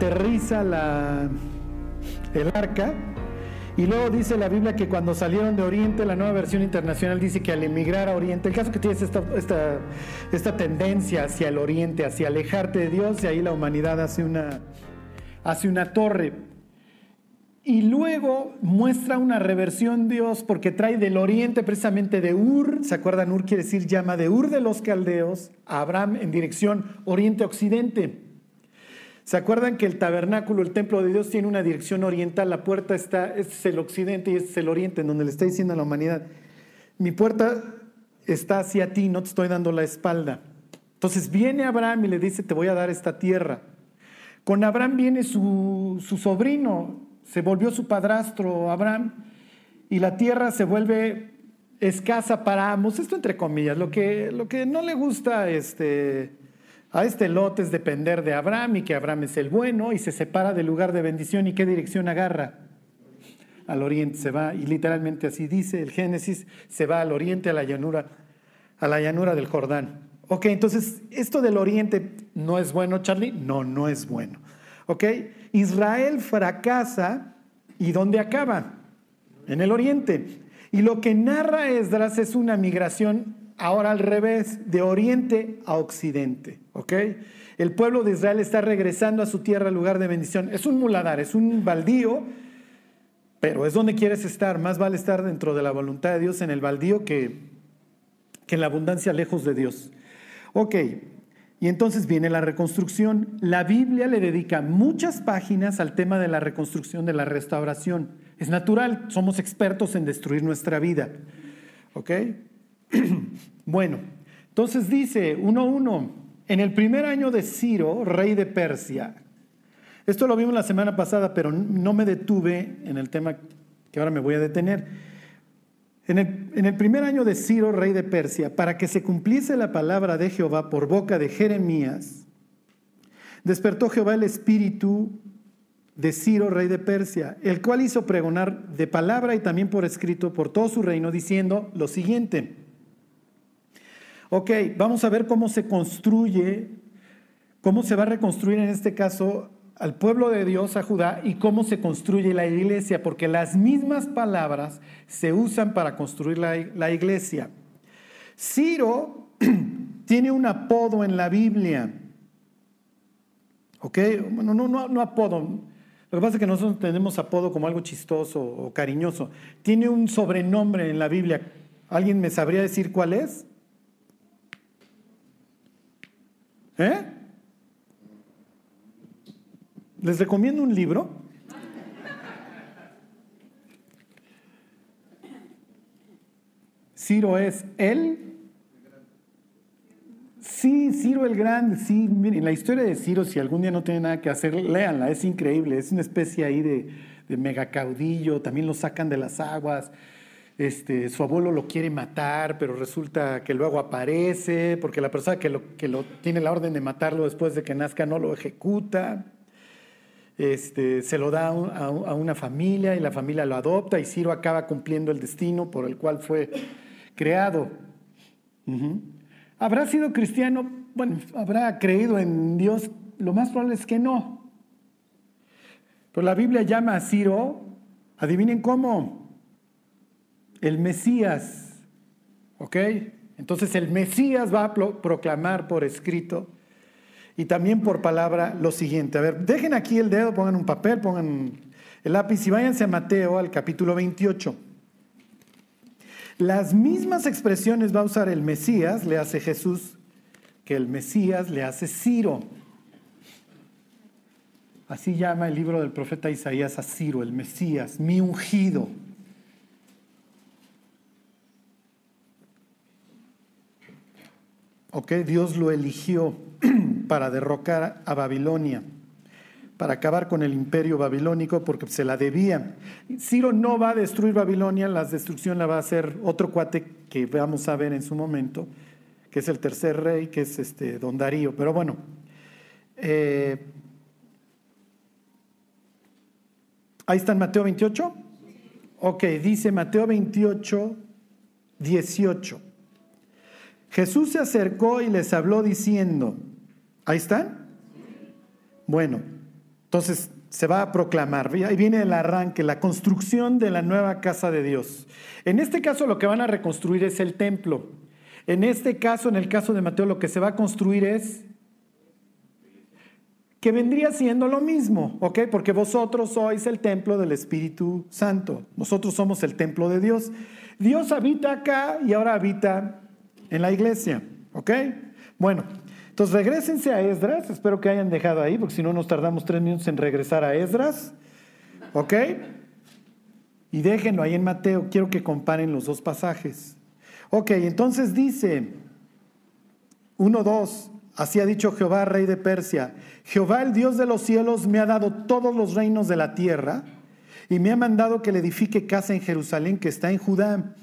aterriza el arca. Y luego dice la Biblia que cuando salieron de Oriente, la nueva versión internacional dice que al emigrar a Oriente, el caso que tienes esta, esta, esta tendencia hacia el Oriente, hacia alejarte de Dios, y ahí la humanidad hace una, hace una torre. Y luego muestra una reversión Dios porque trae del oriente precisamente de Ur, ¿se acuerdan? Ur quiere decir llama de Ur de los caldeos a Abraham en dirección oriente-occidente. ¿Se acuerdan que el tabernáculo, el templo de Dios tiene una dirección oriental? La puerta está, este es el occidente y este es el oriente, en donde le está diciendo a la humanidad, mi puerta está hacia ti, no te estoy dando la espalda. Entonces viene Abraham y le dice, te voy a dar esta tierra. Con Abraham viene su, sobrino, se volvió su padrastro Abraham y la tierra se vuelve escasa para ambos, esto entre comillas, lo que, lo que no le gusta este, a este lote es depender de Abraham y que Abraham es el bueno y se separa del lugar de bendición y qué dirección agarra. Al oriente se va, y literalmente así dice el Génesis, se va al oriente, a la llanura, a la llanura del Jordán. Ok, entonces, ¿esto del oriente no es bueno, Charlie? No, no es bueno. ¿Ok? Israel fracasa y ¿dónde acaba? En el oriente. Y lo que narra Esdras es una migración ahora al revés, de oriente a occidente. El pueblo de Israel está regresando a su tierra, lugar de bendición. Es un muladar, es un baldío, pero es donde quieres estar. Más vale estar dentro de la voluntad de Dios en el baldío que, que en la abundancia lejos de Dios. Ok, y entonces viene la reconstrucción. La Biblia le dedica muchas páginas al tema de la reconstrucción, de la restauración. Es natural, somos expertos en destruir nuestra vida. ¿Ok? bueno, entonces dice 1.1, en el primer año de Ciro, rey de Persia, esto lo vimos la semana pasada, pero no me detuve en el tema que ahora me voy a detener. En el, primer año de Ciro, rey de Persia, para que se cumpliese la palabra de Jehová por boca de Jeremías, despertó Jehová el espíritu de Ciro, rey de Persia, el cual hizo pregonar de palabra y también por escrito por todo su reino, diciendo lo siguiente. Ok, vamos a ver cómo se construye, cómo se va a reconstruir en este caso al pueblo de Dios, a Judá, y cómo se construye la iglesia, porque las mismas palabras se usan para construir la, iglesia. Ciro tiene un apodo en la Biblia. ¿Ok? Bueno, no, no, no apodo. Lo que pasa es que nosotros tenemos apodo como algo chistoso o cariñoso. Tiene un sobrenombre en la Biblia. ¿Alguien me sabría decir cuál es? ¿Eh? Les recomiendo un libro. Ciro es él. Sí, Ciro el Grande, sí, miren, la historia de Ciro, si algún día no tiene nada que hacer, léanla, es increíble, es una especie ahí de, de mega caudillo, también lo sacan de las aguas, este, su abuelo lo quiere matar, pero resulta que luego aparece, porque la persona que lo, tiene la orden de matarlo después de que nazca no lo ejecuta. Este, se lo da a, una familia y la familia lo adopta y Ciro acaba cumpliendo el destino por el cual fue creado. ¿Habrá sido cristiano? Bueno, habrá creído en Dios. Lo más probable es que no. Pero la Biblia llama a Ciro, adivinen cómo, el Mesías. ¿Ok? Entonces el Mesías va a proclamar por escrito y también por palabra lo siguiente. A ver, dejen aquí el dedo, pongan un papel, pongan el lápiz y váyanse a Mateo al capítulo 28. Las mismas expresiones va a usar el Mesías, le hace Jesús, que el Mesías le hace Ciro. Así llama el libro del profeta Isaías a Ciro, el Mesías, mi ungido. Ok, Dios lo eligió para derrocar a Babilonia, para acabar con el imperio babilónico porque se la debía. Ciro no va a destruir Babilonia, la destrucción la va a hacer otro cuate que vamos a ver en su momento, que es el tercer rey, que es este Don Darío. Pero bueno, eh, ahí está en Mateo 28. Ok, dice Mateo 28, 18. Jesús se acercó y les habló diciendo, ¿ahí están? Bueno, Entonces se va a proclamar, ahí viene el arranque, la construcción de la nueva casa de Dios. En este caso lo que van a reconstruir es el templo. En este caso, en el caso de Mateo, lo que se va a construir es que vendría siendo lo mismo, ¿ok? Porque vosotros sois el templo del Espíritu Santo. Nosotros somos el templo de Dios. Dios habita acá y ahora habita en la iglesia, ¿ok? Bueno, entonces regresense a Esdras. Espero que hayan dejado ahí, porque si no nos tardamos tres minutos en regresar a Esdras, ¿ok? Y déjenlo ahí en Mateo. Quiero que comparen los dos pasajes. Ok, entonces dice 1, 2. Así ha dicho Jehová, rey de Persia. Jehová, el Dios de los cielos, me ha dado todos los reinos de la tierra y me ha mandado que le edifique casa en Jerusalén que está en Judá.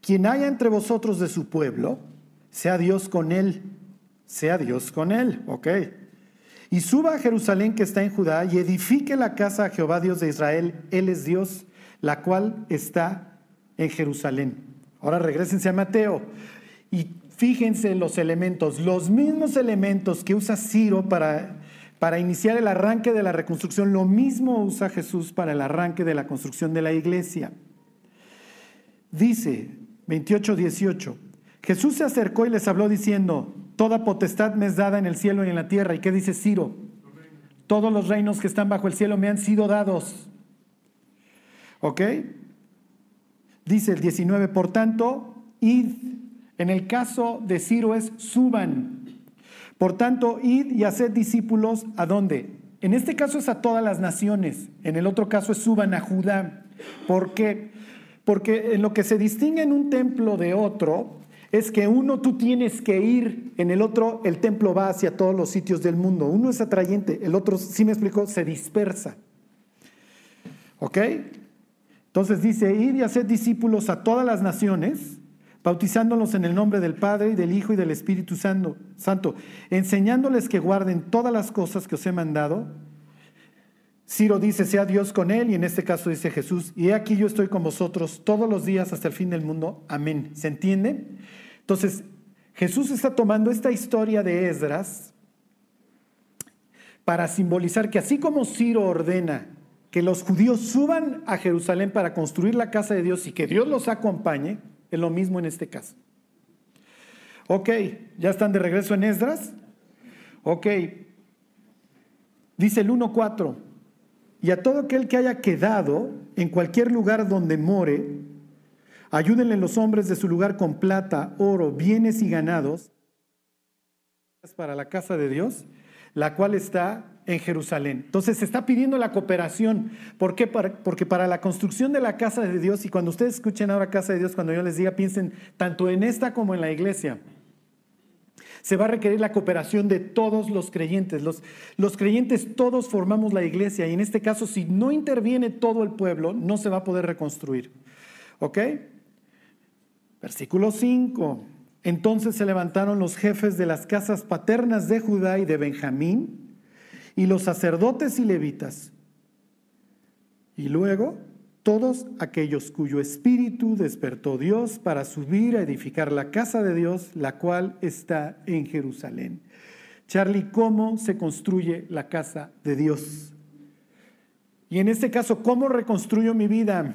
Quien haya entre vosotros de su pueblo, sea Dios con él, sea Dios con él, ok. Y suba a Jerusalén que está en Judá y edifique la casa a Jehová Dios de Israel, él es Dios, la cual está en Jerusalén. Ahora regresense a Mateo y Fíjense los elementos, los mismos elementos que usa Ciro para, para iniciar el arranque de la reconstrucción, lo mismo usa Jesús para el arranque de la construcción de la iglesia. Dice 28, 18, Jesús se acercó y les habló diciendo, toda potestad me es dada en el cielo y en la tierra. ¿Y qué dice Ciro? Todos los reinos que están bajo el cielo me han sido dados. ¿Ok? Dice el 19, por tanto, id en el caso de Ciro es suban. Por tanto, id y haced discípulos a dónde? En este caso es a todas las naciones. En el otro caso es suban a Judá. ¿Por qué? Porque en lo que se distingue en un templo de otro es que uno tú tienes que ir, en el otro el templo va hacia todos los sitios del mundo. Uno es atrayente, el otro, si me explico, se dispersa. ¿Ok? Entonces dice, id y haced discípulos a todas las naciones bautizándolos en el nombre del Padre y del Hijo y del Espíritu Santo, enseñándoles que guarden todas las cosas que os he mandado. Ciro dice, sea Dios con él, y en este caso dice Jesús, y he aquí yo estoy con vosotros todos los días hasta el fin del mundo. Amén. ¿Se entiende? Entonces, Jesús está tomando esta historia de Esdras para simbolizar que así como Ciro ordena que los judíos suban a Jerusalén para construir la casa de Dios y que Dios los acompañe, es lo mismo en este caso. Ok, ¿ya están de regreso en Esdras? Ok. Dice el 1.4, y a todo aquel que haya quedado en cualquier lugar donde more, ayúdenle los hombres de su lugar con plata, oro, bienes y ganados para la casa de Dios, la cual está en Jerusalén. Entonces se está pidiendo la cooperación. ¿Por qué? Porque para la construcción de la casa de Dios, y cuando ustedes escuchen ahora casa de Dios, cuando yo les diga, piensen tanto en esta como en la iglesia. Se va a requerir la cooperación de todos los creyentes. Los, los creyentes todos formamos la iglesia y en este caso si no interviene todo el pueblo, no se va a poder reconstruir. ¿Ok? Versículo 5. Entonces se levantaron los jefes de las casas paternas de Judá y de Benjamín y los sacerdotes y levitas. Y luego todos aquellos cuyo espíritu despertó Dios para subir a edificar la casa de Dios, la cual está en Jerusalén. Charlie, ¿cómo se construye la casa de Dios? Y en este caso, ¿cómo reconstruyo mi vida?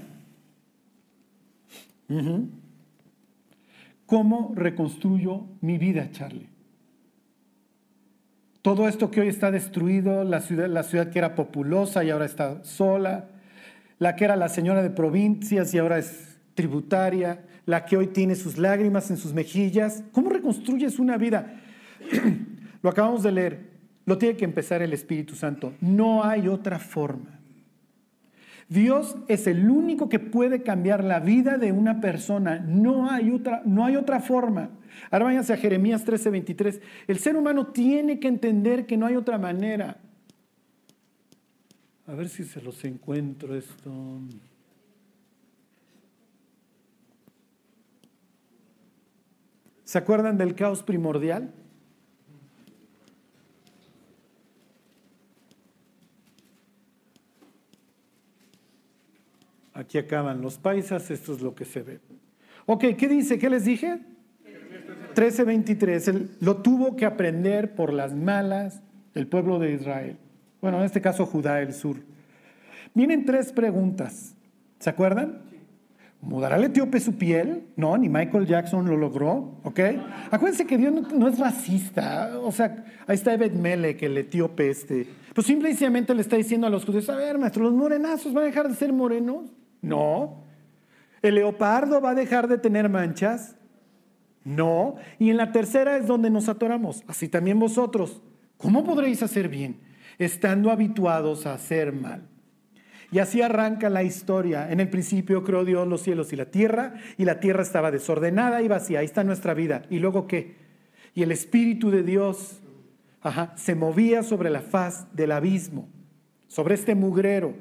¿Cómo reconstruyo mi vida, Charlie? Todo esto que hoy está destruido, la ciudad, la ciudad que era populosa y ahora está sola, la que era la señora de provincias y ahora es tributaria, la que hoy tiene sus lágrimas en sus mejillas. ¿Cómo reconstruyes una vida? Lo acabamos de leer. Lo tiene que empezar el Espíritu Santo. No hay otra forma. Dios es el único que puede cambiar la vida de una persona. No hay otra, no hay otra forma. Ahora váyanse a Jeremías 13:23. El ser humano tiene que entender que no hay otra manera. A ver si se los encuentro esto. ¿Se acuerdan del caos primordial? Aquí acaban los paisas, esto es lo que se ve. Ok, ¿qué dice? ¿Qué les dije? 13:23, lo tuvo que aprender por las malas el pueblo de Israel. Bueno, en este caso Judá del sur. Vienen tres preguntas. ¿Se acuerdan? ¿Mudará el etíope su piel? No, ni Michael Jackson lo logró, ¿ok? Acuérdense que Dios no, es racista. O sea, ahí está Evet que el etíope este. Pues simplemente le está diciendo a los judíos, a ver, maestro, ¿los morenazos van a dejar de ser morenos? No. ¿El leopardo va a dejar de tener manchas? No. Y en la tercera es donde nos atoramos. Así también vosotros. ¿Cómo podréis hacer bien estando habituados a hacer mal? Y así arranca la historia. En el principio creó Dios los cielos y la tierra, y la tierra estaba desordenada y vacía. Ahí está nuestra vida. ¿Y luego qué? Y el Espíritu de Dios se movía sobre la faz del abismo, sobre este mugrero.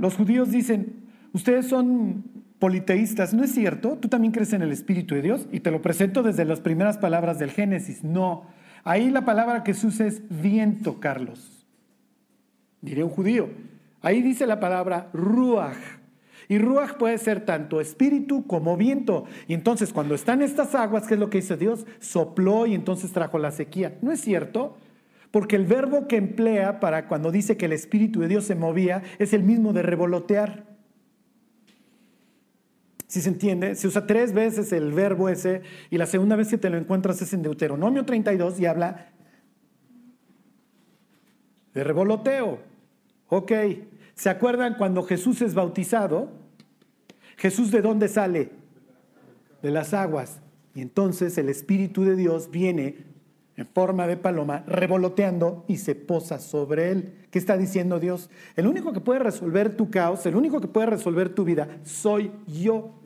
Los judíos dicen, ustedes son politeístas, ¿no es cierto? Tú también crees en el Espíritu de Dios y te lo presento desde las primeras palabras del Génesis. No, ahí la palabra que se usa es viento, Carlos. Diría un judío. Ahí dice la palabra ruach. Y ruach puede ser tanto espíritu como viento. Y entonces cuando están estas aguas, ¿qué es lo que dice Dios? Sopló y entonces trajo la sequía. ¿No es cierto? Porque el verbo que emplea para cuando dice que el espíritu de Dios se movía es el mismo de revolotear. Si se entiende, se usa tres veces el verbo ese y la segunda vez que te lo encuentras es en Deuteronomio 32 y habla de revoloteo. Ok, ¿se acuerdan cuando Jesús es bautizado? Jesús de dónde sale? De las aguas. Y entonces el Espíritu de Dios viene en forma de paloma, revoloteando y se posa sobre él. ¿Qué está diciendo Dios? El único que puede resolver tu caos, el único que puede resolver tu vida, soy yo.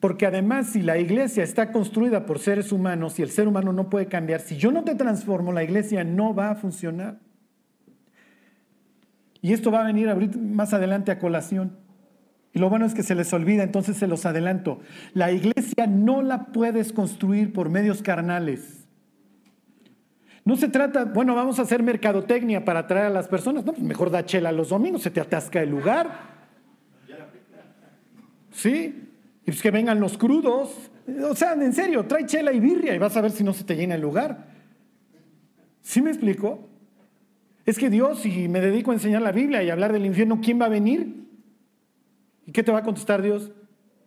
Porque además si la iglesia está construida por seres humanos y el ser humano no puede cambiar, si yo no te transformo, la iglesia no va a funcionar. Y esto va a venir más adelante a colación. Y lo bueno es que se les olvida, entonces se los adelanto. La iglesia no la puedes construir por medios carnales. No se trata, bueno, vamos a hacer mercadotecnia para atraer a las personas. No, pues mejor da chela los domingos, se te atasca el lugar. ¿Sí? Y pues que vengan los crudos. O sea, en serio, trae chela y birria y vas a ver si no se te llena el lugar. ¿Sí me explico? Es que Dios, si me dedico a enseñar la Biblia y hablar del infierno, ¿quién va a venir? ¿Y qué te va a contestar Dios?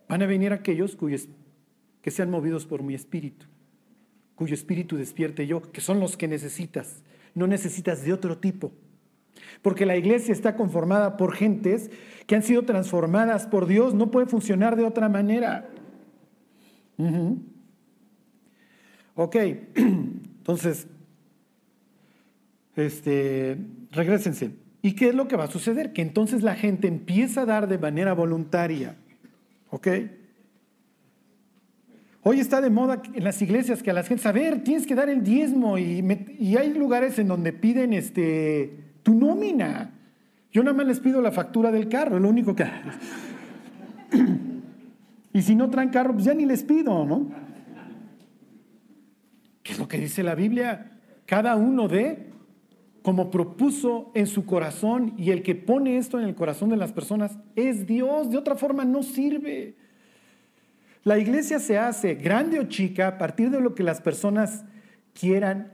Van a venir aquellos cuyos, que sean movidos por mi espíritu, cuyo espíritu despierte yo, que son los que necesitas. No necesitas de otro tipo. Porque la iglesia está conformada por gentes que han sido transformadas por Dios. No puede funcionar de otra manera. Ok, entonces este, regresense. ¿Y qué es lo que va a suceder? Que entonces la gente empieza a dar de manera voluntaria. ¿Ok? Hoy está de moda en las iglesias que a las gente, a ver, tienes que dar el diezmo y, hay lugares en donde piden este, Yo nada más les pido la factura del carro, lo único que... y si no traen carro, pues ya ni les pido, ¿no? ¿Qué es lo que dice la Biblia? Cada uno de como propuso en su corazón y el que pone esto en el corazón de las personas es Dios, de otra forma no sirve. La iglesia se hace grande o chica a partir de lo que las personas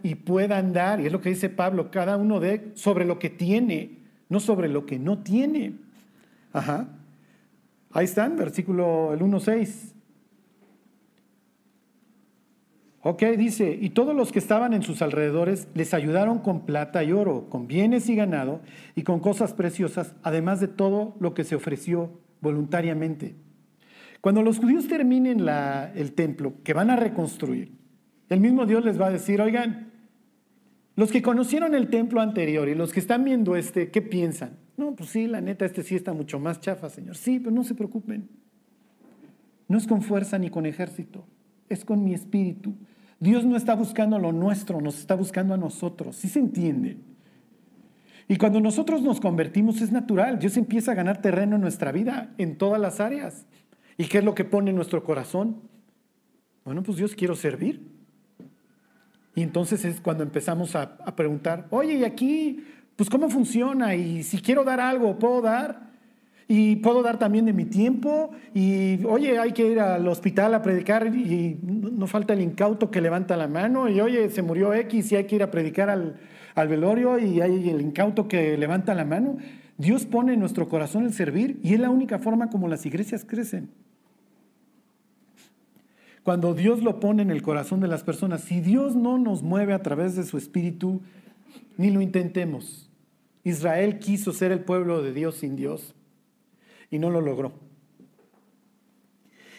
y puedan dar, y es lo que dice Pablo, cada uno de sobre lo que tiene, no sobre lo que no tiene. Ajá. Ahí están, versículo el 1.6. Ok, dice, y todos los que estaban en sus alrededores les ayudaron con plata y oro, con bienes y ganado y con cosas preciosas, además de todo lo que se ofreció voluntariamente. Cuando los judíos terminen el templo, que van a reconstruir, el mismo Dios les va a decir, oigan, los que conocieron el templo anterior y los que están viendo este, ¿qué piensan? No, pues sí, la neta, este sí está mucho más chafa, Señor. Sí, pero no se preocupen. No es con fuerza ni con ejército, es con mi espíritu Dios no está buscando lo nuestro, nos está buscando a nosotros. ¿Sí se entiende? Y cuando nosotros nos convertimos es natural, Dios empieza a ganar terreno en nuestra vida, en todas las áreas. ¿Y qué es lo que pone en nuestro corazón? Bueno, pues Dios quiero servir. Y entonces es cuando empezamos a, a preguntar, oye, ¿y aquí? Pues cómo funciona? Y si quiero dar algo, ¿puedo dar? Y puedo dar también de mi tiempo. Y oye, hay que ir al hospital a predicar y no falta el incauto que levanta la mano. Y oye, se murió X y hay que ir a predicar al, al velorio y hay el incauto que levanta la mano. Dios pone en nuestro corazón el servir y es la única forma como las iglesias crecen. Cuando Dios lo pone en el corazón de las personas, si Dios no nos mueve a través de su espíritu, ni lo intentemos. Israel quiso ser el pueblo de Dios sin Dios y no lo logró.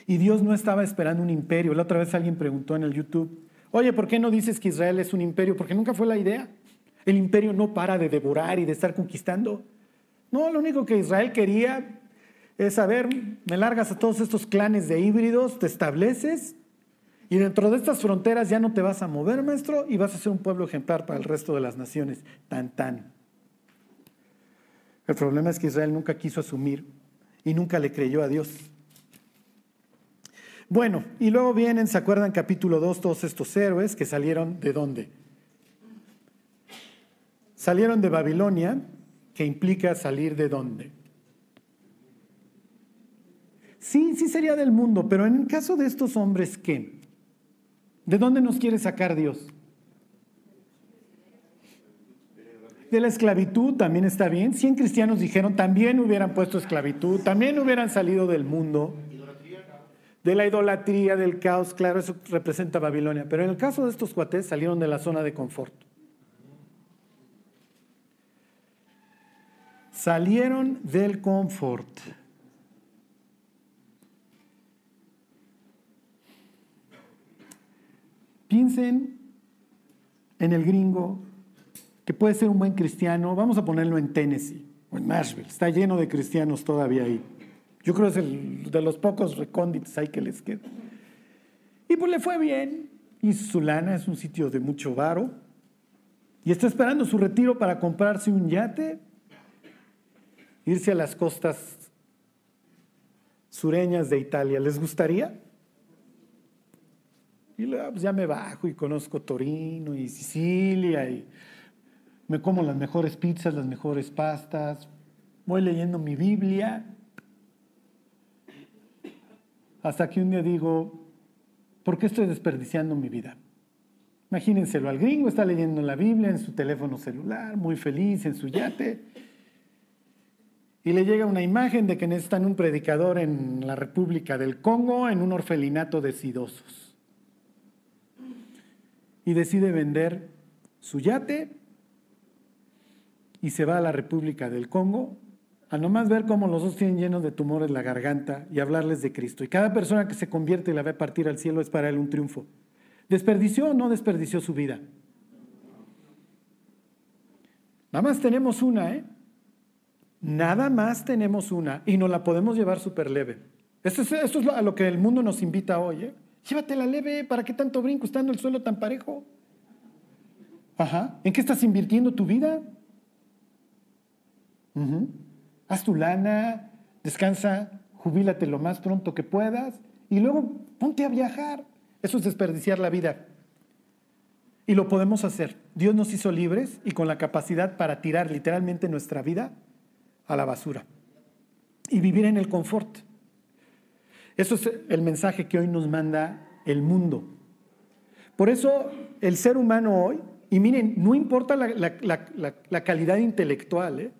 Y Dios no estaba esperando un imperio. La otra vez alguien preguntó en el YouTube, oye, ¿por qué no dices que Israel es un imperio? Porque nunca fue la idea. El imperio no para de devorar y de estar conquistando. No, lo único que Israel quería es saber, me largas a todos estos clanes de híbridos, te estableces y dentro de estas fronteras ya no te vas a mover, maestro, y vas a ser un pueblo ejemplar para el resto de las naciones. Tan, tan. El problema es que Israel nunca quiso asumir y nunca le creyó a Dios. Bueno, y luego vienen, ¿se acuerdan capítulo 2, todos estos héroes que salieron de dónde? Salieron de Babilonia, que implica salir de dónde. Sí, sí sería del mundo, pero en el caso de estos hombres, ¿qué? ¿De dónde nos quiere sacar Dios? De la esclavitud también está bien. Cien cristianos dijeron, también hubieran puesto esclavitud, también hubieran salido del mundo. De la idolatría, del caos, claro, eso representa Babilonia. Pero en el caso de estos cuates salieron de la zona de confort. salieron del confort. Piensen en el gringo, que puede ser un buen cristiano, vamos a ponerlo en Tennessee o en Nashville, está lleno de cristianos todavía ahí. Yo creo que es el, de los pocos recónditos ahí que les queda. Y pues le fue bien, y su lana es un sitio de mucho varo, y está esperando su retiro para comprarse un yate irse a las costas sureñas de Italia. ¿Les gustaría? Y luego pues ya me bajo y conozco Torino y Sicilia y me como las mejores pizzas, las mejores pastas, voy leyendo mi Biblia, hasta que un día digo, ¿por qué estoy desperdiciando mi vida? Imagínenselo, al gringo está leyendo la Biblia en su teléfono celular, muy feliz en su yate, y le llega una imagen de que necesitan un predicador en la República del Congo en un orfelinato de sidosos. Y decide vender su yate y se va a la República del Congo a nomás ver cómo los dos tienen llenos de tumores la garganta y hablarles de Cristo. Y cada persona que se convierte y la ve partir al cielo es para él un triunfo. ¿Desperdició o no desperdició su vida? Nada más tenemos una, ¿eh? Nada más tenemos una y nos la podemos llevar súper leve. Esto es, esto es a lo que el mundo nos invita hoy. ¿eh? Llévatela leve, ¿para qué tanto brinco estando el suelo tan parejo? Ajá. ¿En qué estás invirtiendo tu vida? Haz tu lana, descansa, jubílate lo más pronto que puedas y luego ponte a viajar. Eso es desperdiciar la vida. Y lo podemos hacer. Dios nos hizo libres y con la capacidad para tirar literalmente nuestra vida a la basura y vivir en el confort. Eso es el mensaje que hoy nos manda el mundo. Por eso el ser humano hoy, y miren, no importa la, calidad intelectual, ¿eh?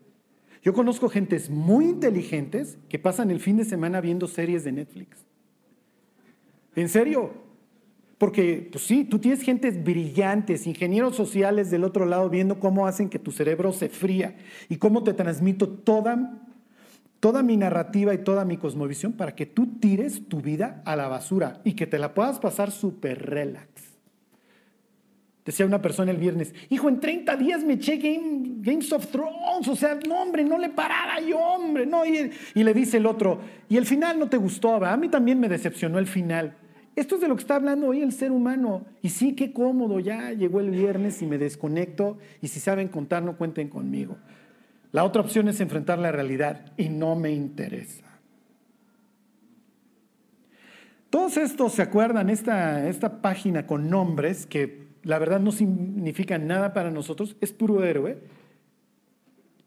yo conozco gentes muy inteligentes que pasan el fin de semana viendo series de Netflix. En serio, porque, pues sí, tú tienes gentes brillantes, ingenieros sociales del otro lado viendo cómo hacen que tu cerebro se fría y cómo te transmito toda, toda mi narrativa y toda mi cosmovisión para que tú tires tu vida a la basura y que te la puedas pasar súper relax. Decía una persona el viernes, hijo, en 30 días me eché Game, Games of Thrones, o sea, no, hombre, no le paraba yo, hombre, no. Y, y le dice el otro, y el final no te gustó, a mí también me decepcionó el final. Esto es de lo que está hablando hoy el ser humano. Y sí, qué cómodo, ya llegó el viernes y me desconecto y si saben contar, no cuenten conmigo. La otra opción es enfrentar la realidad y no me interesa. Todos estos, ¿se acuerdan? Esta, esta página con nombres que la verdad no significan nada para nosotros, es puro héroe.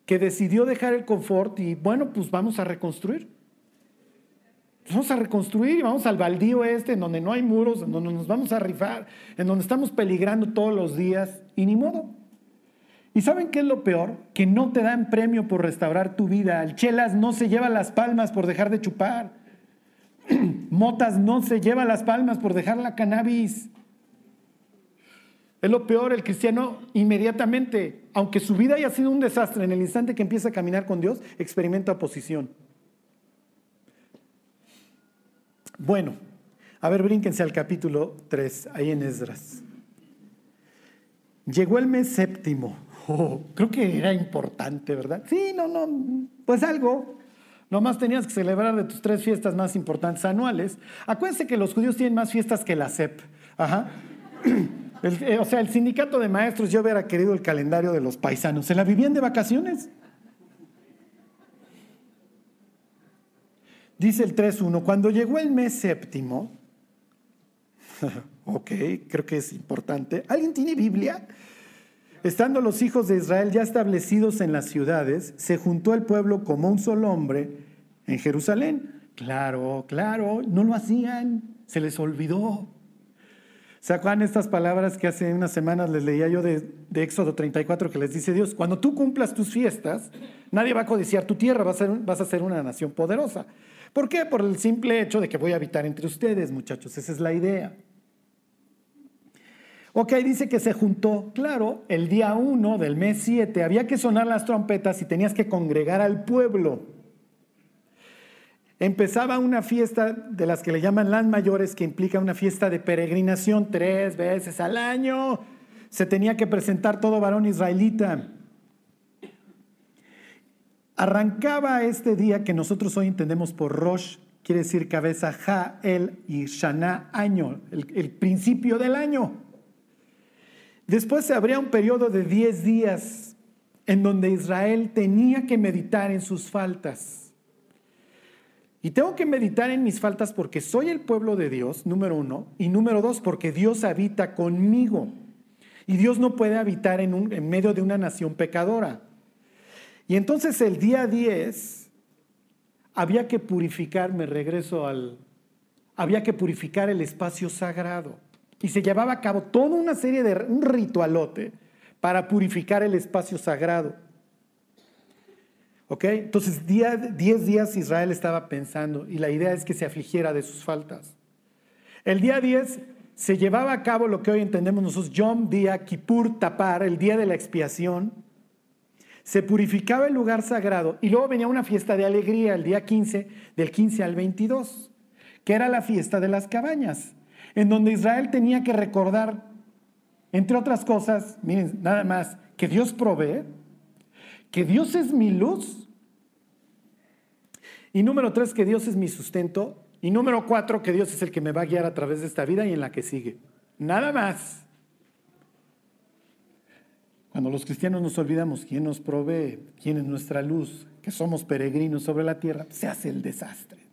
que decidió dejar el confort y bueno, pues vamos a reconstruir. Vamos a reconstruir y vamos al baldío este, en donde no hay muros, en donde nos vamos a rifar, en donde estamos peligrando todos los días, y ni modo. ¿Y saben qué es lo peor? Que no te dan premio por restaurar tu vida. El Chelas no se lleva las palmas por dejar de chupar. Motas no se lleva las palmas por dejar la cannabis. Es lo peor, el cristiano inmediatamente, aunque su vida haya sido un desastre, en el instante que empieza a caminar con Dios, experimenta oposición. Bueno, a ver, brínquense al capítulo 3, ahí en Esdras. Llegó el mes séptimo. Oh, creo que era importante, ¿verdad? Sí, no, no, pues algo. Nomás tenías que celebrar de tus tres fiestas más importantes anuales. Acuérdense que los judíos tienen más fiestas que la CEP. Ajá. Eh, o sea, el sindicato de maestros, yo hubiera querido el calendario de los paisanos. ¿Se la vivían de vacaciones? Dice el 3.1, cuando llegó el mes séptimo, ok, creo que es importante. ¿Alguien tiene Biblia? Estando los hijos de Israel ya establecidos en las ciudades, se juntó el pueblo como un solo hombre en Jerusalén. Claro, claro, no lo hacían, se les olvidó. ¿Se estas palabras que hace unas semanas les leía yo de, Éxodo 34 que les dice Dios? Cuando tú cumplas tus fiestas, nadie va a codiciar tu tierra, vas a, ser, vas a ser una nación poderosa. ¿Por qué? Por el simple hecho de que voy a habitar entre ustedes, muchachos. Esa es la idea. Ok, dice que se juntó, claro, el día 1 del mes 7 había que sonar las trompetas y tenías que congregar al pueblo. Empezaba una fiesta de las que le llaman las mayores, que implica una fiesta de peregrinación tres veces al año. Se tenía que presentar todo varón israelita. Arrancaba este día que nosotros hoy entendemos por Rosh, quiere decir cabeza, Ja, El y Shana, año, el, el principio del año. Después se abría un periodo de 10 días en donde Israel tenía que meditar en sus faltas. Y tengo que meditar en mis faltas porque soy el pueblo de Dios, número uno, y número dos, porque Dios habita conmigo. Y Dios no puede habitar en, un, en medio de una nación pecadora. Y entonces el día 10 había que purificar, me regreso al, había que purificar el espacio sagrado. Y se llevaba a cabo toda una serie de un ritualote para purificar el espacio sagrado. ¿Ok? Entonces, 10 días Israel estaba pensando y la idea es que se afligiera de sus faltas. El día 10 se llevaba a cabo lo que hoy entendemos nosotros, Yom Día Kippur Tapar, el día de la expiación. Se purificaba el lugar sagrado y luego venía una fiesta de alegría el día 15, del 15 al 22, que era la fiesta de las cabañas en donde Israel tenía que recordar, entre otras cosas, miren, nada más, que Dios provee, que Dios es mi luz, y número tres, que Dios es mi sustento, y número cuatro, que Dios es el que me va a guiar a través de esta vida y en la que sigue. Nada más. Cuando los cristianos nos olvidamos quién nos provee, quién es nuestra luz, que somos peregrinos sobre la tierra, se hace el desastre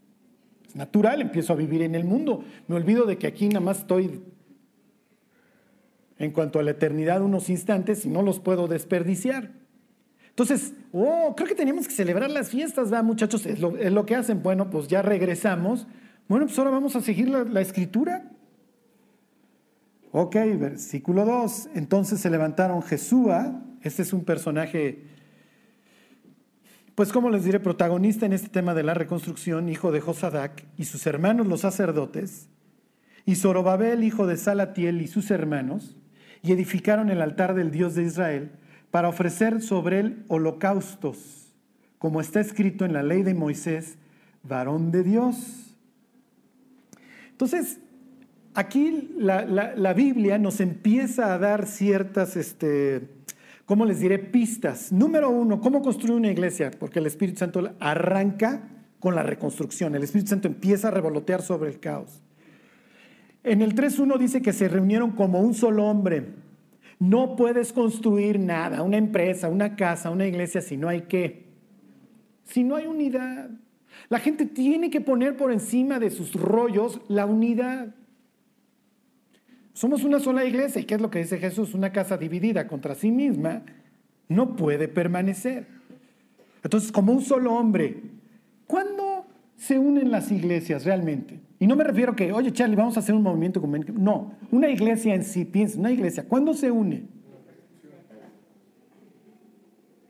natural, empiezo a vivir en el mundo. Me olvido de que aquí nada más estoy en cuanto a la eternidad unos instantes y no los puedo desperdiciar. Entonces, oh, creo que teníamos que celebrar las fiestas, ¿verdad, muchachos? Es lo, que hacen. Bueno, pues ya regresamos. Bueno, pues ahora vamos a seguir la, la escritura. Ok, versículo 2. Entonces se levantaron Jesúa, este es un personaje pues como les diré, protagonista en este tema de la reconstrucción, hijo de Josadac y sus hermanos los sacerdotes, y Zorobabel, hijo de Salatiel y sus hermanos, y edificaron el altar del Dios de Israel para ofrecer sobre él holocaustos, como está escrito en la ley de Moisés, varón de Dios. Entonces, aquí la, la Biblia nos empieza a dar ciertas... Este, ¿cómo les diré? Pistas. Número uno, ¿cómo construir una iglesia? Porque el Espíritu Santo arranca con la reconstrucción. El Espíritu Santo empieza a revolotear sobre el caos. En el 3.1 dice que se reunieron como un solo hombre. No puedes construir nada, una empresa, una casa, una iglesia, si no hay qué. Si no hay unidad. La gente tiene que poner por encima de sus rollos la unidad. Somos una sola iglesia. ¿Y qué es lo que dice Jesús? Una casa dividida contra sí misma no puede permanecer. Entonces, como un solo hombre, ¿cuándo se unen las iglesias realmente? Y no me refiero que, oye Charlie, vamos a hacer un movimiento No, una iglesia en sí, piensa, una iglesia, ¿cuándo se une?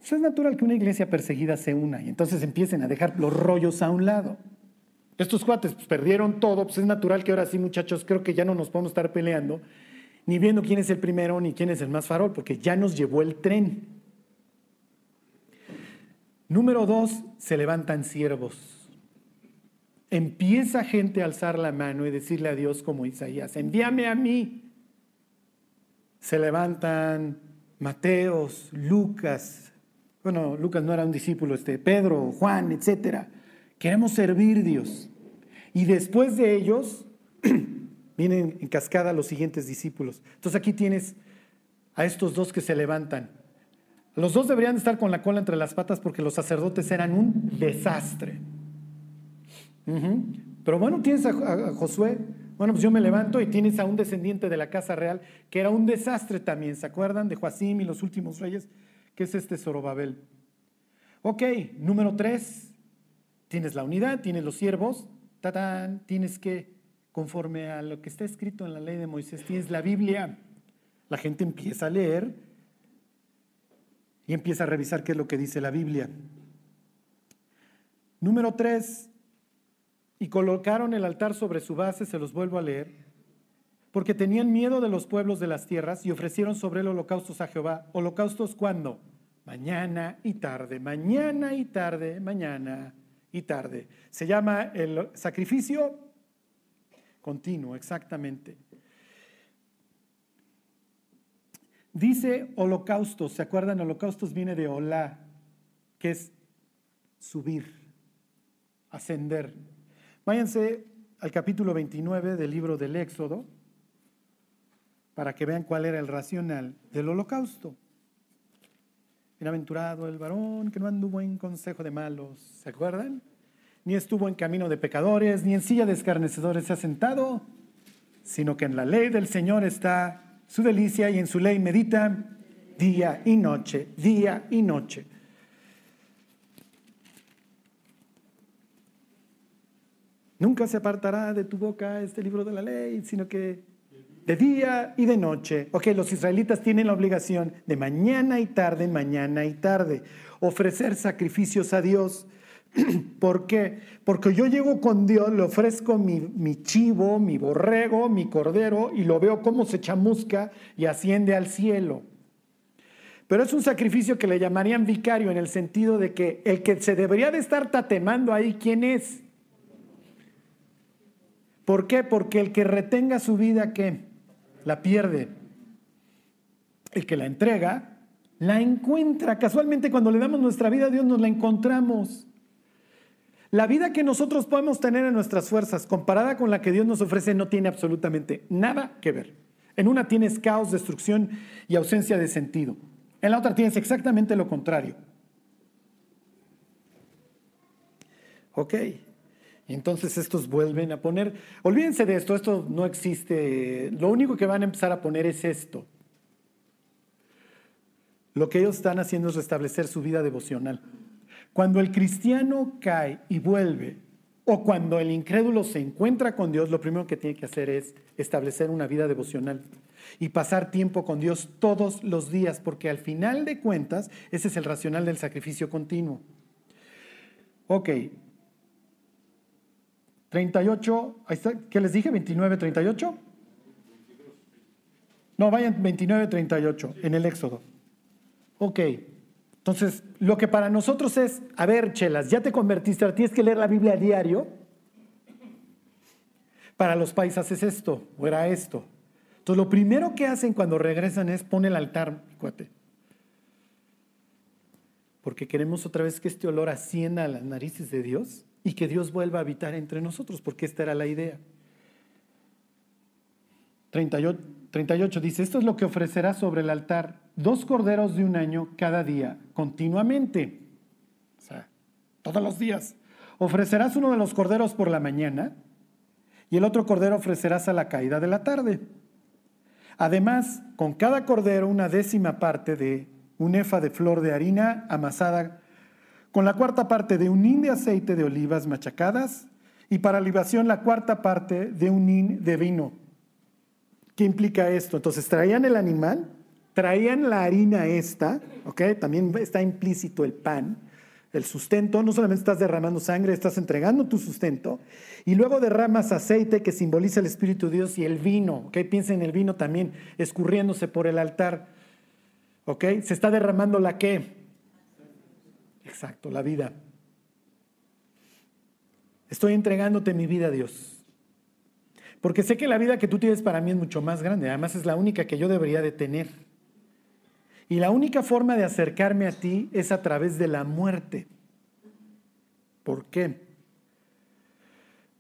Eso es natural que una iglesia perseguida se una y entonces empiecen a dejar los rollos a un lado. Estos cuates pues, perdieron todo, pues es natural que ahora sí, muchachos, creo que ya no nos podemos estar peleando, ni viendo quién es el primero ni quién es el más farol, porque ya nos llevó el tren. Número dos, se levantan siervos. Empieza gente a alzar la mano y decirle a Dios como Isaías, envíame a mí. Se levantan Mateos, Lucas, bueno, Lucas no era un discípulo, este, Pedro, Juan, etcétera. Queremos servir Dios. Y después de ellos vienen en cascada los siguientes discípulos. Entonces aquí tienes a estos dos que se levantan. Los dos deberían estar con la cola entre las patas porque los sacerdotes eran un desastre. Pero bueno, tienes a, Josué. Bueno, pues yo me levanto y tienes a un descendiente de la casa real que era un desastre también. ¿Se acuerdan de Joacim y los últimos reyes? ¿Qué es este Zorobabel? Ok, número tres, tienes la unidad, tienes los siervos, tatán, tienes que, conforme a lo que está escrito en la ley de Moisés, tienes la Biblia. La gente empieza a leer y empieza a revisar qué es lo que dice la Biblia. Número tres, y colocaron el altar sobre su base, se los vuelvo a leer, porque tenían miedo de los pueblos de las tierras y ofrecieron sobre él holocaustos a Jehová. ¿Holocaustos cuándo? Mañana y tarde, mañana y tarde, mañana y tarde. Se llama el sacrificio continuo, exactamente. Dice holocaustos, ¿se acuerdan? Holocaustos viene de hola, que es subir, ascender. Váyanse al capítulo 29 del libro del Éxodo para que vean cuál era el racional del holocausto. Bienaventurado el varón que no anduvo en consejo de malos, ¿se acuerdan? Ni estuvo en camino de pecadores, ni en silla de escarnecedores se ha sentado, sino que en la ley del Señor está su delicia y en su ley medita día y noche, día y noche. Nunca se apartará de tu boca este libro de la ley, sino que de día y de noche. Ok, los israelitas tienen la obligación de mañana y tarde, mañana y tarde, ofrecer sacrificios a Dios. ¿Por qué? Porque yo llego con Dios, le ofrezco mi, mi, chivo, mi borrego, mi cordero y lo veo cómo se chamusca y asciende al cielo. Pero es un sacrificio que le llamarían vicario en el sentido de que el que se debería de estar tatemando ahí, ¿quién es? ¿Por qué? Porque el que retenga su vida, ¿qué? La pierde. El que la entrega, la encuentra. Casualmente cuando le damos nuestra vida a Dios nos la encontramos. La vida que nosotros podemos tener en nuestras fuerzas comparada con la que Dios nos ofrece no tiene absolutamente nada que ver. En una tienes caos, destrucción y ausencia de sentido. En la otra tienes exactamente lo contrario. Ok. Entonces estos vuelven a poner, olvídense de esto, esto no existe, lo único que van a empezar a poner es esto. Lo que ellos están haciendo es restablecer su vida devocional. Cuando el cristiano cae y vuelve, o cuando el incrédulo se encuentra con Dios, lo primero que tiene que hacer es establecer una vida devocional y pasar tiempo con Dios todos los días, porque al final de cuentas, ese es el racional del sacrificio continuo. Ok, 38, ¿qué les dije? 29, 38. No, vayan 29, 38 en el Éxodo. Ok, entonces lo que para nosotros es, a ver, chelas, ya te convertiste, tienes que leer la Biblia a diario. Para los paisas es esto, o era esto. Entonces lo primero que hacen cuando regresan es poner el altar, cuate. Porque queremos otra vez que este olor ascienda a las narices de Dios y que Dios vuelva a habitar entre nosotros, porque esta era la idea. 38, 38 dice, esto es lo que ofrecerá sobre el altar, dos corderos de un año cada día, continuamente. O sea, todos los días. Ofrecerás uno de los corderos por la mañana y el otro cordero ofrecerás a la caída de la tarde. Además, con cada cordero una décima parte de un efa de flor de harina amasada con la cuarta parte de un hin de aceite de olivas machacadas y para libación la cuarta parte de un hin de vino. ¿Qué implica esto? Entonces traían el animal, traían la harina esta, ¿ok? También está implícito el pan, el sustento, no solamente estás derramando sangre, estás entregando tu sustento, y luego derramas aceite que simboliza el Espíritu de Dios y el vino, ¿ok? Piensa en el vino también escurriéndose por el altar, ¿ok? Se está derramando la qué? Exacto, la vida. Estoy entregándote mi vida, Dios. Porque sé que la vida que tú tienes para mí es mucho más grande. Además es la única que yo debería de tener. Y la única forma de acercarme a ti es a través de la muerte. ¿Por qué?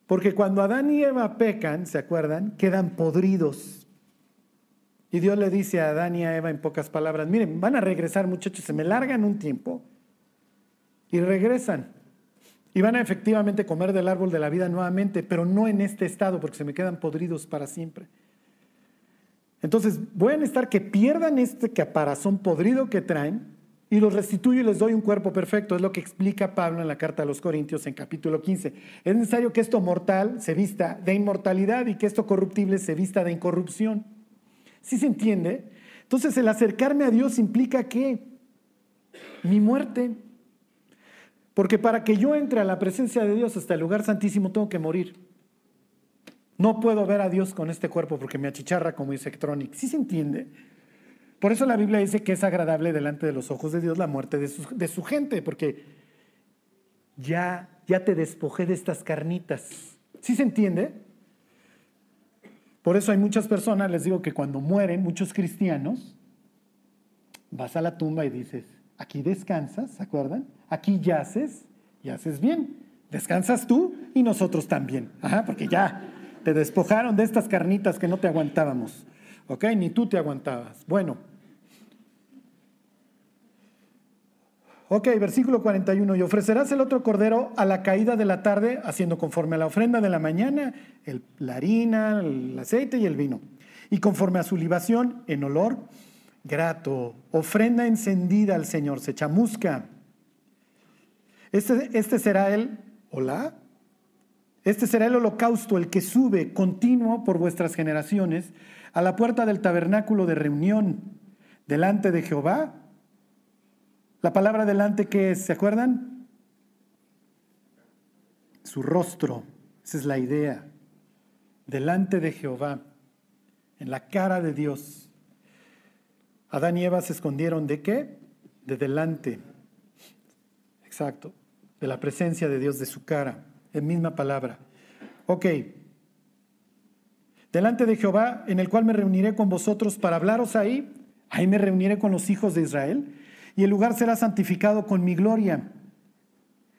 Porque cuando Adán y Eva pecan, ¿se acuerdan? Quedan podridos. Y Dios le dice a Adán y a Eva en pocas palabras, miren, van a regresar muchachos, se me largan un tiempo y regresan. Y van a efectivamente comer del árbol de la vida nuevamente, pero no en este estado, porque se me quedan podridos para siempre. Entonces, voy a necesitar que pierdan este caparazón podrido que traen y los restituyo y les doy un cuerpo perfecto. Es lo que explica Pablo en la carta a los Corintios en capítulo 15. Es necesario que esto mortal se vista de inmortalidad y que esto corruptible se vista de incorrupción. ¿Sí se entiende? Entonces, el acercarme a Dios implica que mi muerte, porque para que yo entre a la presencia de Dios hasta el lugar santísimo tengo que morir. No puedo ver a Dios con este cuerpo porque me achicharra como dice Tronic. ¿Sí se entiende? Por eso la Biblia dice que es agradable delante de los ojos de Dios la muerte de su, de su gente, porque ya, ya te despojé de estas carnitas. ¿Sí se entiende? Por eso hay muchas personas, les digo que cuando mueren, muchos cristianos, vas a la tumba y dices, aquí descansas, ¿se acuerdan? Aquí yaces y haces bien. Descansas tú y nosotros también. Ajá, porque ya te despojaron de estas carnitas que no te aguantábamos. ¿Ok? Ni tú te aguantabas. Bueno. Ok, versículo 41. Y ofrecerás el otro cordero a la caída de la tarde, haciendo conforme a la ofrenda de la mañana, el, la harina, el aceite y el vino. Y conforme a su libación, en olor grato, ofrenda encendida al Señor, se chamusca. Este, este será el, hola, este será el holocausto, el que sube continuo por vuestras generaciones a la puerta del tabernáculo de reunión delante de Jehová. La palabra delante que es, ¿se acuerdan? Su rostro, esa es la idea. Delante de Jehová, en la cara de Dios. Adán y Eva se escondieron de qué? De delante. Exacto. De la presencia de Dios, de su cara. En misma palabra. Ok. Delante de Jehová, en el cual me reuniré con vosotros para hablaros ahí. Ahí me reuniré con los hijos de Israel. Y el lugar será santificado con mi gloria.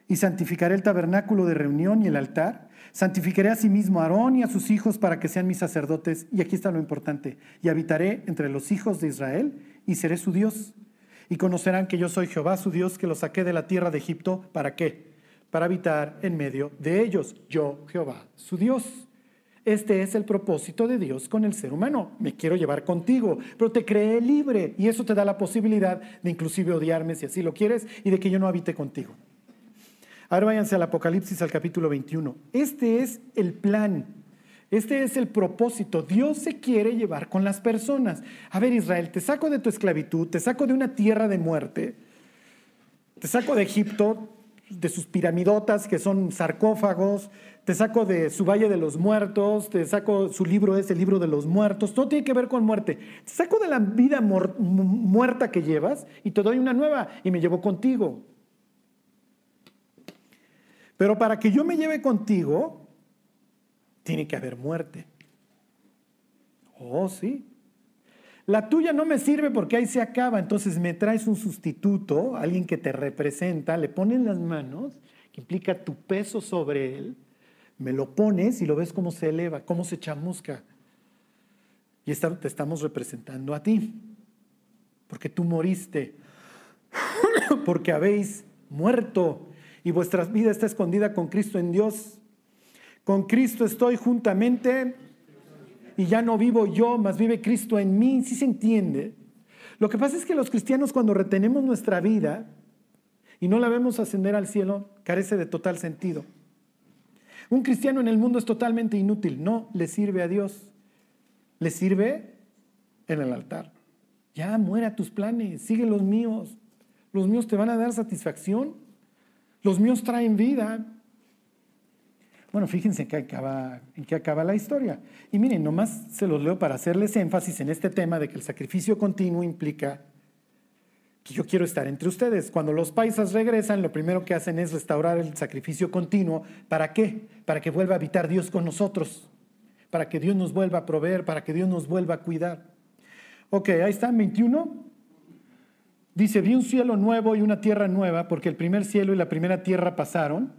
Y santificaré el tabernáculo de reunión y el altar Santificaré a sí mismo a Aarón y a sus hijos para que sean mis sacerdotes. Y aquí está lo importante. Y habitaré entre los hijos de Israel y seré su Dios. Y conocerán que yo soy Jehová su Dios que los saqué de la tierra de Egipto. ¿Para qué? Para habitar en medio de ellos. Yo, Jehová, su Dios. Este es el propósito de Dios con el ser humano. Me quiero llevar contigo, pero te creé libre y eso te da la posibilidad de inclusive odiarme si así lo quieres y de que yo no habite contigo. Ahora váyanse al Apocalipsis al capítulo 21. Este es el plan. Este es el propósito. Dios se quiere llevar con las personas. A ver, Israel, te saco de tu esclavitud, te saco de una tierra de muerte, te saco de Egipto, de sus piramidotas que son sarcófagos, te saco de su Valle de los Muertos, te saco, su libro es el libro de los muertos, todo tiene que ver con muerte. Te saco de la vida muerta que llevas y te doy una nueva y me llevo contigo. Pero para que yo me lleve contigo, tiene que haber muerte. Oh, sí. La tuya no me sirve porque ahí se acaba, entonces me traes un sustituto, alguien que te representa, le pones las manos, que implica tu peso sobre él, me lo pones y lo ves cómo se eleva, cómo se chamusca. Y te estamos representando a ti, porque tú moriste, porque habéis muerto y vuestra vida está escondida con Cristo en Dios. Con Cristo estoy juntamente y ya no vivo yo, mas vive Cristo en mí. ¿Sí se entiende? Lo que pasa es que los cristianos cuando retenemos nuestra vida y no la vemos ascender al cielo, carece de total sentido. Un cristiano en el mundo es totalmente inútil, no le sirve a Dios, le sirve en el altar. Ya muere a tus planes, sigue los míos. Los míos te van a dar satisfacción, los míos traen vida. Bueno, fíjense en qué acaba, en qué acaba la historia. Y miren, nomás se los leo para hacerles énfasis en este tema de que el sacrificio continuo implica que yo quiero estar entre ustedes. Cuando los paisas regresan, lo primero que hacen es restaurar el sacrificio continuo. ¿Para qué? Para que vuelva a habitar Dios con nosotros, para que Dios nos vuelva a proveer, para que Dios nos vuelva a cuidar. Ok, ahí está, 21. Dice, vi un cielo nuevo y una tierra nueva, porque el primer cielo y la primera tierra pasaron,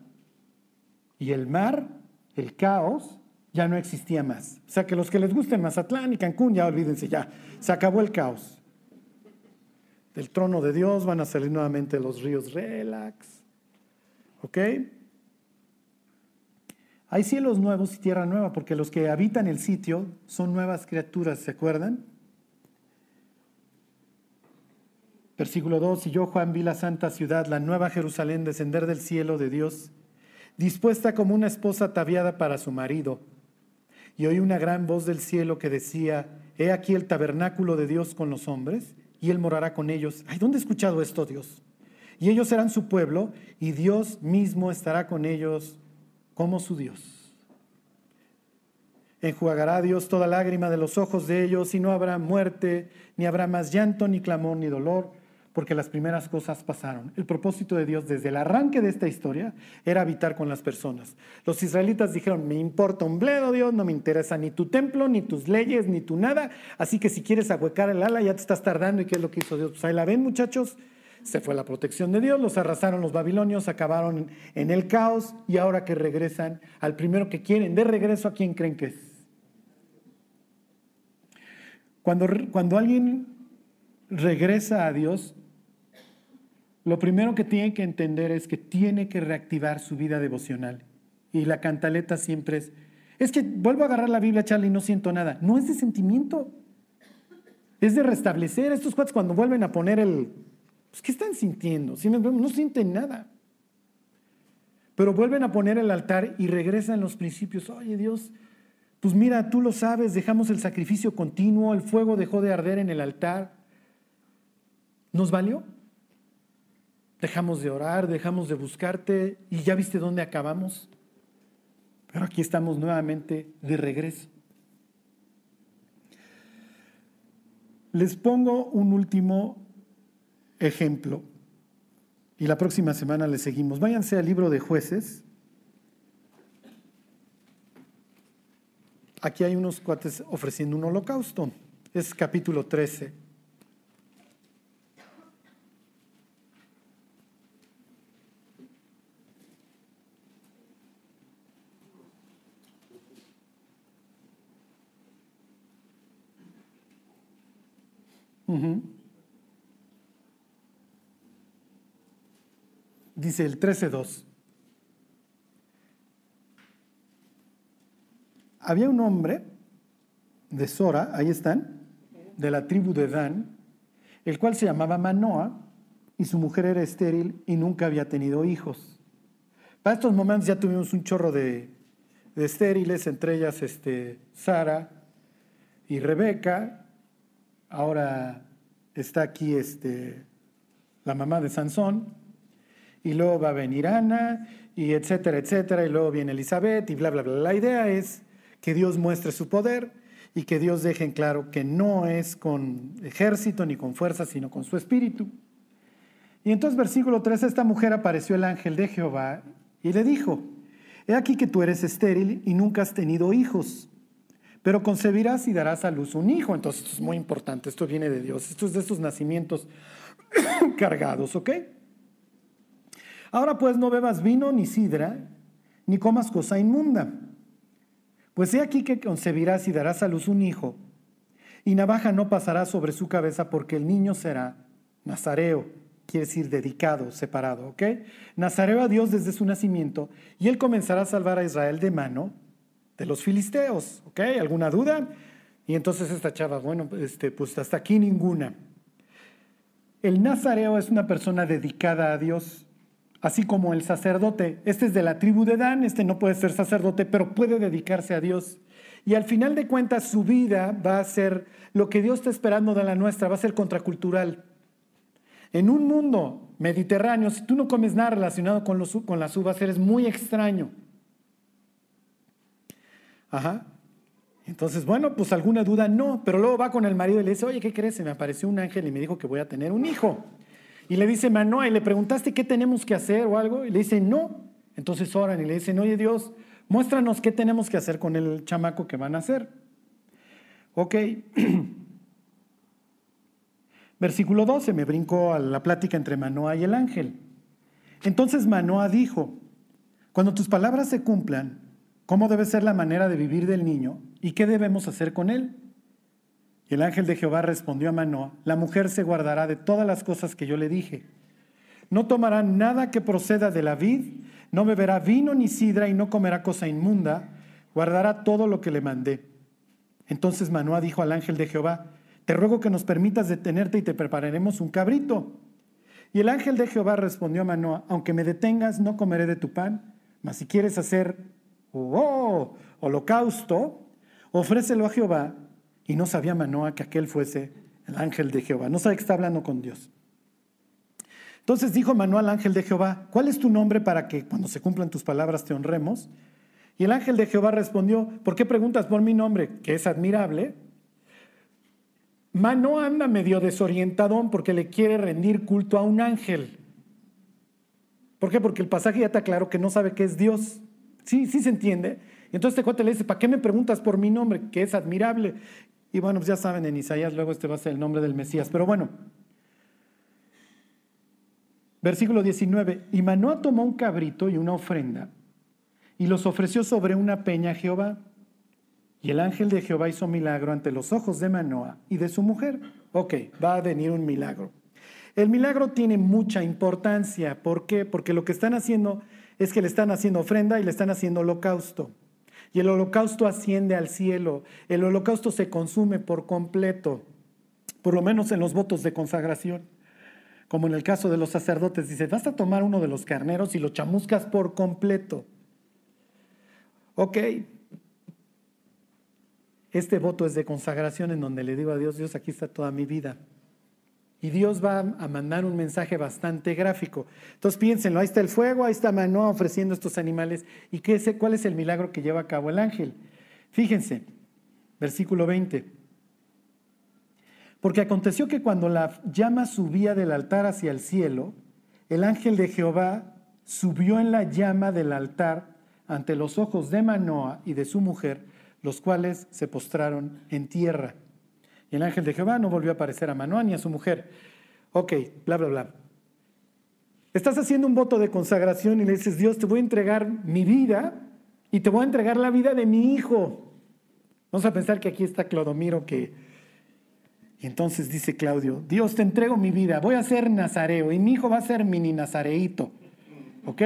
y el mar, el caos, ya no existía más. O sea que los que les gusten Mazatlán y Cancún, ya olvídense, ya, se acabó el caos. Del trono de Dios van a salir nuevamente los ríos relax. ¿Ok? Hay cielos nuevos y tierra nueva, porque los que habitan el sitio son nuevas criaturas, ¿se acuerdan? Versículo 2, y yo Juan vi la santa ciudad, la nueva Jerusalén, descender del cielo de Dios, dispuesta como una esposa ataviada para su marido. Y oí una gran voz del cielo que decía, he aquí el tabernáculo de Dios con los hombres, y él morará con ellos. Ay, ¿dónde he escuchado esto, Dios? Y ellos serán su pueblo, y Dios mismo estará con ellos como su Dios. Enjuagará Dios toda lágrima de los ojos de ellos, y no habrá muerte, ni habrá más llanto, ni clamor, ni dolor porque las primeras cosas pasaron. El propósito de Dios desde el arranque de esta historia era habitar con las personas. Los israelitas dijeron, me importa un bledo Dios, no me interesa ni tu templo, ni tus leyes, ni tu nada, así que si quieres ahuecar el ala ya te estás tardando y qué es lo que hizo Dios. Pues ahí la ven muchachos, se fue la protección de Dios, los arrasaron los babilonios, acabaron en el caos y ahora que regresan al primero que quieren, de regreso a quién creen que es. Cuando, cuando alguien regresa a Dios, lo primero que tiene que entender es que tiene que reactivar su vida devocional. Y la cantaleta siempre es, es que vuelvo a agarrar la Biblia, Charlie, y no siento nada. No es de sentimiento, es de restablecer. Estos cuates cuando vuelven a poner el, pues, ¿qué están sintiendo? Si no sienten nada. Pero vuelven a poner el altar y regresan los principios. Oye Dios, pues mira, tú lo sabes, dejamos el sacrificio continuo, el fuego dejó de arder en el altar. ¿Nos valió? Dejamos de orar, dejamos de buscarte y ya viste dónde acabamos. Pero aquí estamos nuevamente de regreso. Les pongo un último ejemplo y la próxima semana le seguimos. Váyanse al libro de jueces. Aquí hay unos cuates ofreciendo un holocausto. Es capítulo 13. Dice el 13.2. Había un hombre de Sora, ahí están, de la tribu de Dan, el cual se llamaba Manoa y su mujer era estéril y nunca había tenido hijos. Para estos momentos ya tuvimos un chorro de, estériles, entre ellas este, Sara y Rebeca, Ahora está aquí este, la mamá de Sansón, y luego va a venir Ana, y etcétera, etcétera, y luego viene Elizabeth, y bla, bla, bla. La idea es que Dios muestre su poder y que Dios deje en claro que no es con ejército ni con fuerza, sino con su espíritu. Y entonces, versículo 3, esta mujer apareció el ángel de Jehová y le dijo, he aquí que tú eres estéril y nunca has tenido hijos pero concebirás y darás a luz un hijo. Entonces, esto es muy importante, esto viene de Dios, esto es de estos nacimientos cargados, ¿ok? Ahora pues no bebas vino ni sidra, ni comas cosa inmunda. Pues he aquí que concebirás y darás a luz un hijo, y navaja no pasará sobre su cabeza porque el niño será nazareo, quiere decir dedicado, separado, ¿ok? Nazareo a Dios desde su nacimiento, y él comenzará a salvar a Israel de mano de los filisteos. ¿Ok? ¿Alguna duda? Y entonces esta chava, bueno, este, pues hasta aquí ninguna. El nazareo es una persona dedicada a Dios así como el sacerdote. Este es de la tribu de Dan, este no puede ser sacerdote, pero puede dedicarse a Dios. Y al final de cuentas su vida va a ser lo que Dios está esperando de la nuestra, va a ser contracultural. En un mundo mediterráneo, si tú no comes nada relacionado con, los, con las uvas, eres muy extraño. Ajá. Entonces, bueno, pues alguna duda no, pero luego va con el marido y le dice, oye, ¿qué crees? Se me apareció un ángel y me dijo que voy a tener un hijo. Y le dice Manoa, y le preguntaste qué tenemos que hacer o algo, y le dice, no. Entonces oran y le dicen, oye Dios, muéstranos qué tenemos que hacer con el chamaco que van a hacer. Ok. Versículo 12, me brinco a la plática entre Manoa y el ángel. Entonces Manoa dijo, cuando tus palabras se cumplan, ¿cómo debe ser la manera de vivir del niño y qué debemos hacer con él? Y el ángel de Jehová respondió a Manoa, la mujer se guardará de todas las cosas que yo le dije. No tomará nada que proceda de la vid, no beberá vino ni sidra y no comerá cosa inmunda, guardará todo lo que le mandé. Entonces Manoa dijo al ángel de Jehová, te ruego que nos permitas detenerte y te prepararemos un cabrito. Y el ángel de Jehová respondió a Manoa, aunque me detengas, no comeré de tu pan, mas si quieres hacer oh, holocausto, ofrécelo a Jehová y no sabía Manoa que aquel fuese el ángel de Jehová. No sabe que está hablando con Dios. Entonces dijo Manoa al ángel de Jehová, ¿cuál es tu nombre para que cuando se cumplan tus palabras te honremos? Y el ángel de Jehová respondió, ¿por qué preguntas por mi nombre, que es admirable? Manoa anda medio desorientadón porque le quiere rendir culto a un ángel. ¿Por qué? Porque el pasaje ya está claro que no sabe qué es Dios. Sí, sí se entiende. Y entonces este cuate le dice, ¿para qué me preguntas por mi nombre? Que es admirable. Y bueno, pues ya saben, en Isaías luego este va a ser el nombre del Mesías. Pero bueno, versículo 19. Y Manoa tomó un cabrito y una ofrenda y los ofreció sobre una peña a Jehová. Y el ángel de Jehová hizo milagro ante los ojos de Manoa y de su mujer. Ok, va a venir un milagro. El milagro tiene mucha importancia. ¿Por qué? Porque lo que están haciendo es que le están haciendo ofrenda y le están haciendo holocausto. Y el holocausto asciende al cielo. El holocausto se consume por completo, por lo menos en los votos de consagración. Como en el caso de los sacerdotes, dice, vas a tomar uno de los carneros y lo chamuscas por completo. Ok, este voto es de consagración en donde le digo a Dios, Dios, aquí está toda mi vida. Y Dios va a mandar un mensaje bastante gráfico. Entonces piénsenlo, ahí está el fuego, ahí está Manoa ofreciendo estos animales. ¿Y qué es, cuál es el milagro que lleva a cabo el ángel? Fíjense, versículo 20. Porque aconteció que cuando la llama subía del altar hacia el cielo, el ángel de Jehová subió en la llama del altar ante los ojos de Manoa y de su mujer, los cuales se postraron en tierra. Y el ángel de Jehová no volvió a aparecer a Manoah ni a su mujer. Ok, bla, bla, bla. Estás haciendo un voto de consagración y le dices, Dios, te voy a entregar mi vida y te voy a entregar la vida de mi hijo. Vamos a pensar que aquí está Clodomiro que... Y entonces dice Claudio, Dios, te entrego mi vida, voy a ser nazareo y mi hijo va a ser mini nazareito. ¿Ok?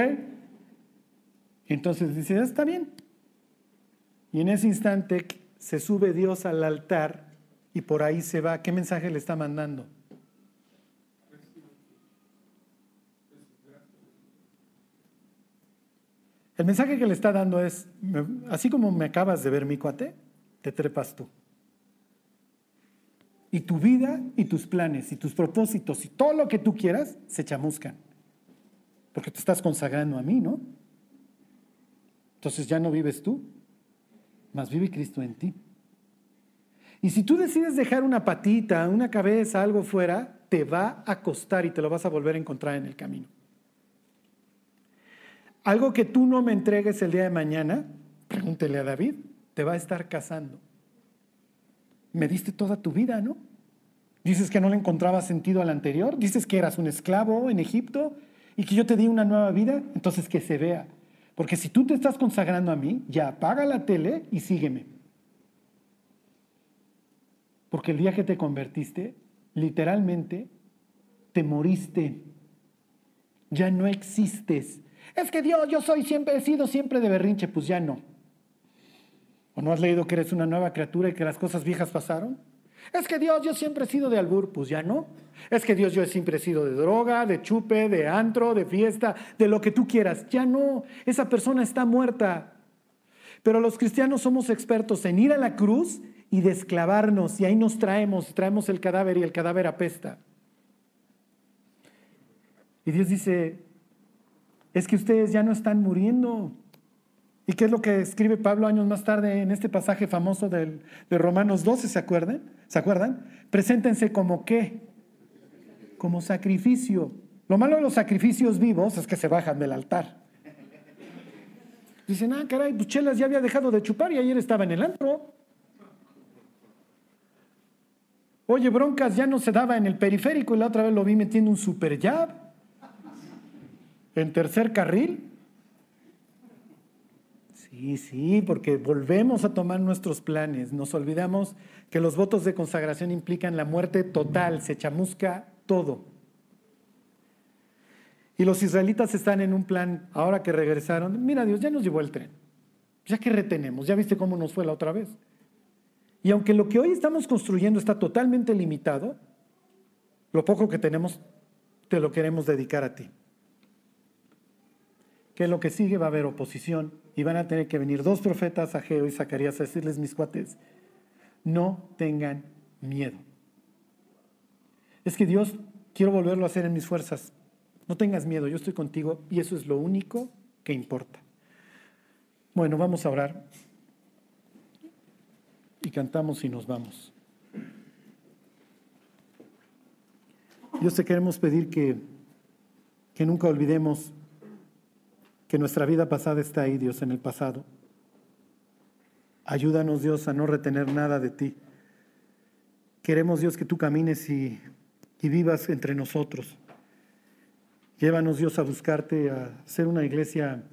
Y entonces dice, está bien. Y en ese instante se sube Dios al altar y por ahí se va. ¿Qué mensaje le está mandando? El mensaje que le está dando es, así como me acabas de ver mi cuate, te trepas tú. Y tu vida y tus planes y tus propósitos y todo lo que tú quieras se chamuscan. Porque te estás consagrando a mí, ¿no? Entonces ya no vives tú, más vive Cristo en ti. Y si tú decides dejar una patita, una cabeza, algo fuera, te va a costar y te lo vas a volver a encontrar en el camino. Algo que tú no me entregues el día de mañana, pregúntele a David, te va a estar casando. Me diste toda tu vida, ¿no? Dices que no le encontraba sentido al anterior, dices que eras un esclavo en Egipto y que yo te di una nueva vida, entonces que se vea. Porque si tú te estás consagrando a mí, ya apaga la tele y sígueme. Porque el día que te convertiste, literalmente, te moriste. Ya no existes. Es que Dios, yo soy siempre, he sido siempre de berrinche, pues ya no. ¿O no has leído que eres una nueva criatura y que las cosas viejas pasaron? Es que Dios, yo siempre he sido de albur, pues ya no. Es que Dios, yo siempre he sido de droga, de chupe, de antro, de fiesta, de lo que tú quieras. Ya no, esa persona está muerta. Pero los cristianos somos expertos en ir a la cruz y desclavarnos, y ahí nos traemos, traemos el cadáver y el cadáver apesta. Y Dios dice, es que ustedes ya no están muriendo. ¿Y qué es lo que escribe Pablo años más tarde en este pasaje famoso de Romanos 12? ¿Se acuerdan? ¿Se acuerdan? Preséntense como qué? Como sacrificio. Lo malo de los sacrificios vivos es que se bajan del altar. Dicen, ah, caray, Buchelas ya había dejado de chupar y ayer estaba en el antro. Oye, Broncas ya no se daba en el periférico y la otra vez lo vi metiendo un super jab en tercer carril. Sí, sí, porque volvemos a tomar nuestros planes. Nos olvidamos que los votos de consagración implican la muerte total, se chamusca todo. Y los israelitas están en un plan, ahora que regresaron, mira Dios, ya nos llevó el tren. Ya que retenemos, ya viste cómo nos fue la otra vez. Y aunque lo que hoy estamos construyendo está totalmente limitado, lo poco que tenemos te lo queremos dedicar a ti. Que lo que sigue va a haber oposición y van a tener que venir dos profetas, Ageo y Zacarías, a decirles, mis cuates, no tengan miedo. Es que Dios, quiero volverlo a hacer en mis fuerzas. No tengas miedo, yo estoy contigo y eso es lo único que importa. Bueno, vamos a orar cantamos y nos vamos. Dios te queremos pedir que, que nunca olvidemos que nuestra vida pasada está ahí, Dios, en el pasado. Ayúdanos, Dios, a no retener nada de ti. Queremos, Dios, que tú camines y, y vivas entre nosotros. Llévanos, Dios, a buscarte, a ser una iglesia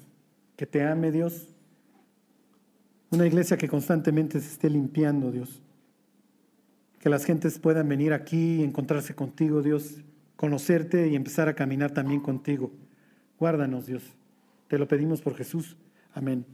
que te ame, Dios, una iglesia que constantemente se esté limpiando, Dios. Que las gentes puedan venir aquí y encontrarse contigo, Dios, conocerte y empezar a caminar también contigo. Guárdanos, Dios. Te lo pedimos por Jesús. Amén.